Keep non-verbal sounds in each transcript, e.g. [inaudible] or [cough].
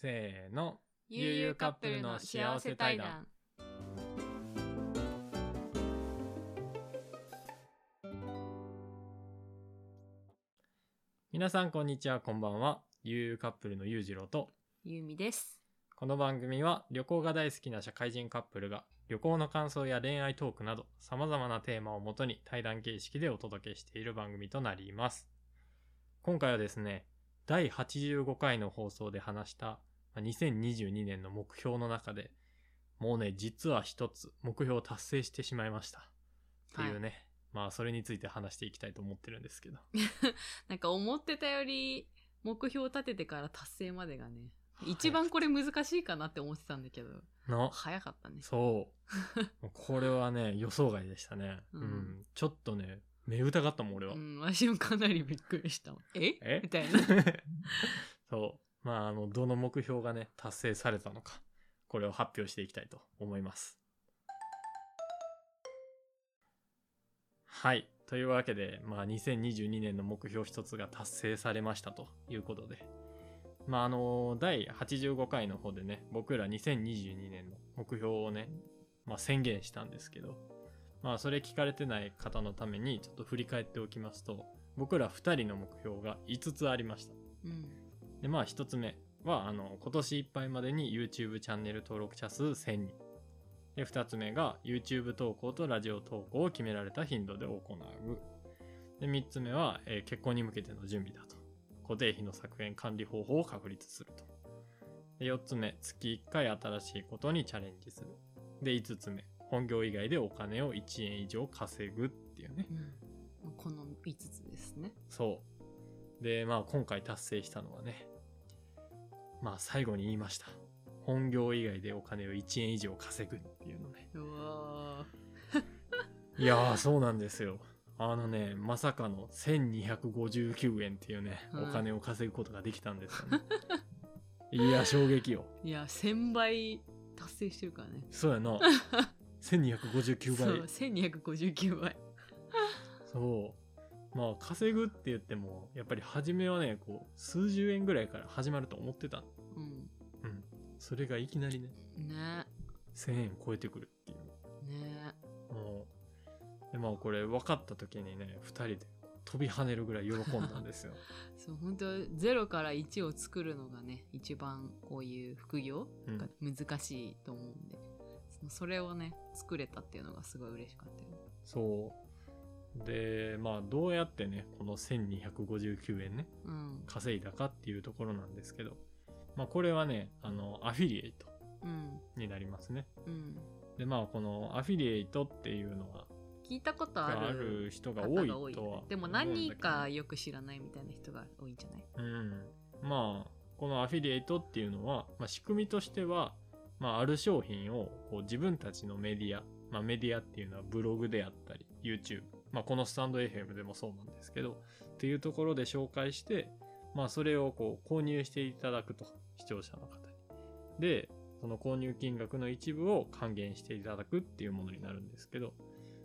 せーの。悠々カップルの幸せ対談。皆さんこんにちは、こんばんは。悠々カップルのゆうじろうと、ゆうみです。この番組は旅行が大好きな社会人カップルが旅行の感想や恋愛トークなど様々なテーマをもとに対談形式でお届けしている番組となります。今回はですね、第85回の放送で話したまあ2022年の目標の中でもうね、実は一つ目標を達成してしまいました。っていうね、まあそれについて話していきたいと思ってるんですけど。[laughs] なんか思ってたより目標を立ててから達成までがね、はい一番これ難しいかなって思ってたんだけど、の、早かったね。そう。[laughs] これはね、予想外でしたね。う。うんんちょっとね、目疑ったもん、俺は。うん、私もかなりびっくりしたわ。え？え？みたいな。[laughs] そう。まあ、あの、どの目標がね、達成されたのか、これを発表していきたいと思います。はい。というわけで、まあ、2022年の目標一つが達成されましたということで。まあ、あの、第85回の方でね、僕ら2022年の目標をね、まあ、宣言したんですけど、まあ、それ聞かれてない方のために、ちょっと振り返っておきますと、僕ら2人の目標が5つありました。うん。で、まあ一つ目は、あの、今年いっぱいまでに YouTube チャンネル登録者数1000人。で、二つ目が YouTube 投稿とラジオ投稿を決められた頻度で行う。で、三つ目は、えー結婚に向けての準備だと。固定費の削減管理方法を確立すると。で、四つ目、月1回新しいことにチャレンジする。で、五つ目、本業以外でお金を1円以上稼ぐっていうね。うん。この5つですね。そう。で、まあ今回達成したのはね、まあ最後に言いました。本業以外でお金を1円以上稼ぐっていうのね。うわいやー、そうなんですよ。あのね、まさかの1259円っていうね、うんお金を稼ぐことができたんですよね。いや、衝撃よ。ーいや、1000倍達成してるからね。そうやな。1259そう、倍。1259倍。そう。まあ、稼ぐって言っても、やっぱり初めはね、こう、数十円ぐらいから始まると思ってた。うん。うん。それがいきなりね、ね1000円超えてくるっていう。ねもう。で、まあこれ分かった時にね、2人で飛び跳ねるぐらい喜んだんですよ。[laughs] そう本当0から1を作るのがね一番こういう副業うんが難しいと思うんで、そのそれをね作れたっていうのがすごい嬉しかったよねそう。で、まあどうやってね、この1259円ね、うん。稼いだかっていうところなんですけど、まあこれはね、あの、アフィリエイトうん。になりますね。うん。で、まあこのアフィリエイトっていうのは、聞いたことあるる人が方多いとはでも何人かよく知らないみたいな人が多いんじゃない？うん。まあ、このアフィリエイトっていうのは、まあ、仕組みとしては、まあ、ある商品をこう自分たちのメディア、まあ、メディアっていうのはブログであったり、YouTube、まあ、このスタンド FM でもそうなんですけど、っていうところで紹介して、まあ、それをこう購入していただくと、視聴者の方に。で、その購入金額の一部を還元していただくっていうものになるんですけど、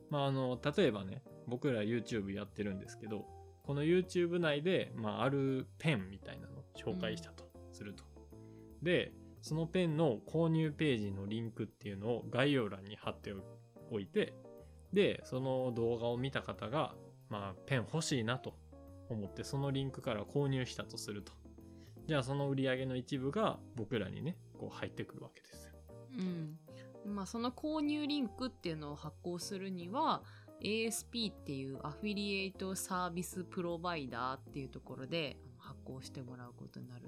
まあ、あの、例えばね、僕ら YouTube やってるんですけど、この YouTube 内で、まあ、あるペンみたいなのを紹介したとすると。で、そのペンの購入ページのリンクっていうのを概要欄に貼っておいて、で、その動画を見た方が、まあ、ペン欲しいなと思って、そのリンクから購入したとすると。じゃあ、その売り上げの一部が僕らにね、こう入ってくるわけですよ。うんまあその購入リンクっていうのを発行するには ASP っていうアフィリエイトサービスプロバイダーっていうところで発行してもらうことになる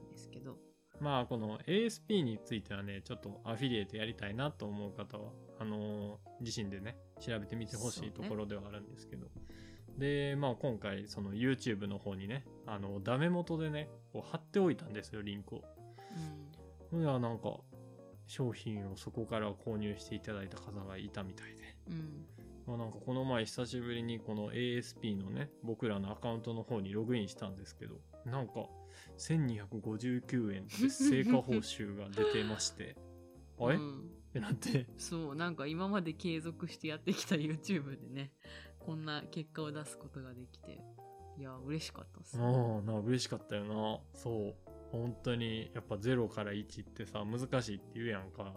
まあ、この ASP についてはね、ちょっとアフィリエイトやりたいなと思う方は、あのー自身でね、調べてみてほしいところではあるんですけど。で、まあ今回、その YouTube の方にね、あの、ダメ元でね、こう貼っておいたんですよ、リンクを。うんいや、なんか、商品をそこから購入していただいた方がいたみたいで。うんまあなんかこの前久しぶりにこの ASP のね、僕らのアカウントの方にログインしたんですけど、なんか1259円で成果報酬が出てまして、[laughs] あれ、っうん。てなって、そうなんか今まで継続してやってきた YouTube でねこんな結果を出すことができて。いや嬉しかったっす。ああ、な嬉しかったよな。そう。本当にやっぱ0から1ってさ難しいって言うやんか。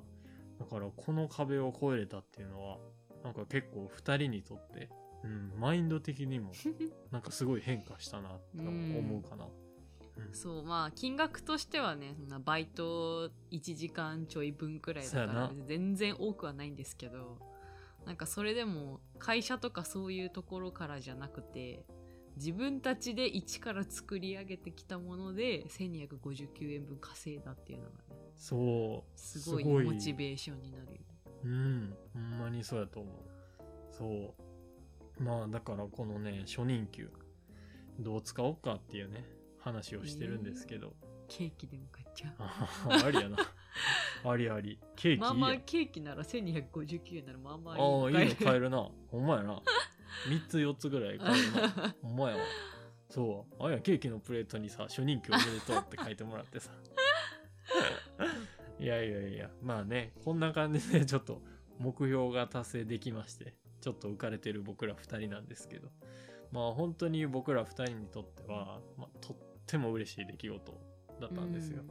だからこの壁を越えれたっていうのはなんか結構2人にとって、うん、マインド的にも [laughs] なんかすごい変化したなって思うかな、うん。そうまあ金額としてはねそんなバイト1時間ちょい分くらいだから全然多くはないんですけどなんかそれでも会社とかそういうところからじゃなくて自分たちで一から作り上げてきたもので1259円分稼いだっていうのがねそうすごいモチベーションになるようんほんまにそうやと思う。そうまあだからこのね初任給どう使おうかっていうね話をしてるんですけど、ケーキでも買っちゃうあありやな [laughs] ありありケーキいいまあまあケーキなら1259円ならまあまあああ、いいの買えるるな。ほんまやな。3つ4つぐらい買えるな。[laughs] ほんまやわ。そう。あれや、ケーキのプレートにさ、初任給おめでとうって書いてもらってさ。[laughs] いやいやいや、まあね、こんな感じでちょっと目標が達成できまして、ちょっと浮かれてる僕ら2人なんですけど、まあ本当に僕ら2人にとっては、まあ、とっても嬉しい出来事だったんですよ。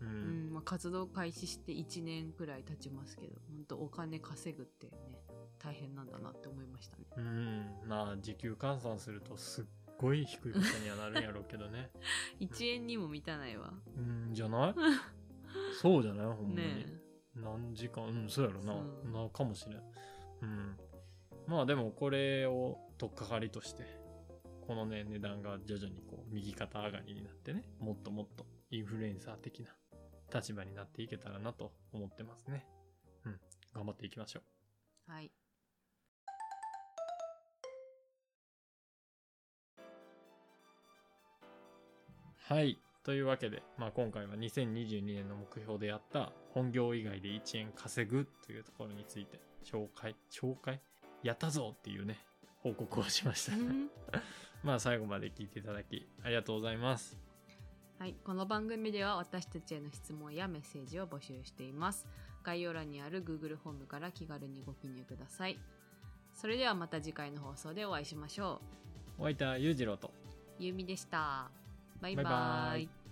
うん。うん。まあ、活動開始して1年くらい経ちますけど本当お金稼ぐってね大変なんだなって思いましたね。うん、まあ時給換算するとすっごい低いことにはなるんやろうけどね。[laughs] 1円にも満たないわ。うん、じゃない？そうじゃない？ほんまに。ね何時間？うん、そうやろな。な、かもしれん。うん。まあでもこれを取っかかりとして、このね、値段が徐々にこう、右肩上がりになってね、もっともっとインフルエンサー的な立場になっていけたらなと思ってますね。うん。頑張っていきましょう。はいはい。というわけで、まあ、今回は2022年の目標であった本業以外で1円稼ぐというところについて紹介、紹介やったぞっていうね、報告をしました。うん。[laughs] まあ最後まで聞いていただきありがとうございます。はい、この番組では私たちへの質問やメッセージを募集しています。概要欄にある Google フォームから気軽にご記入ください。それではまた次回の放送でお会いしましょお相手は裕次郎と。うゆうみでした。バイババイバイイ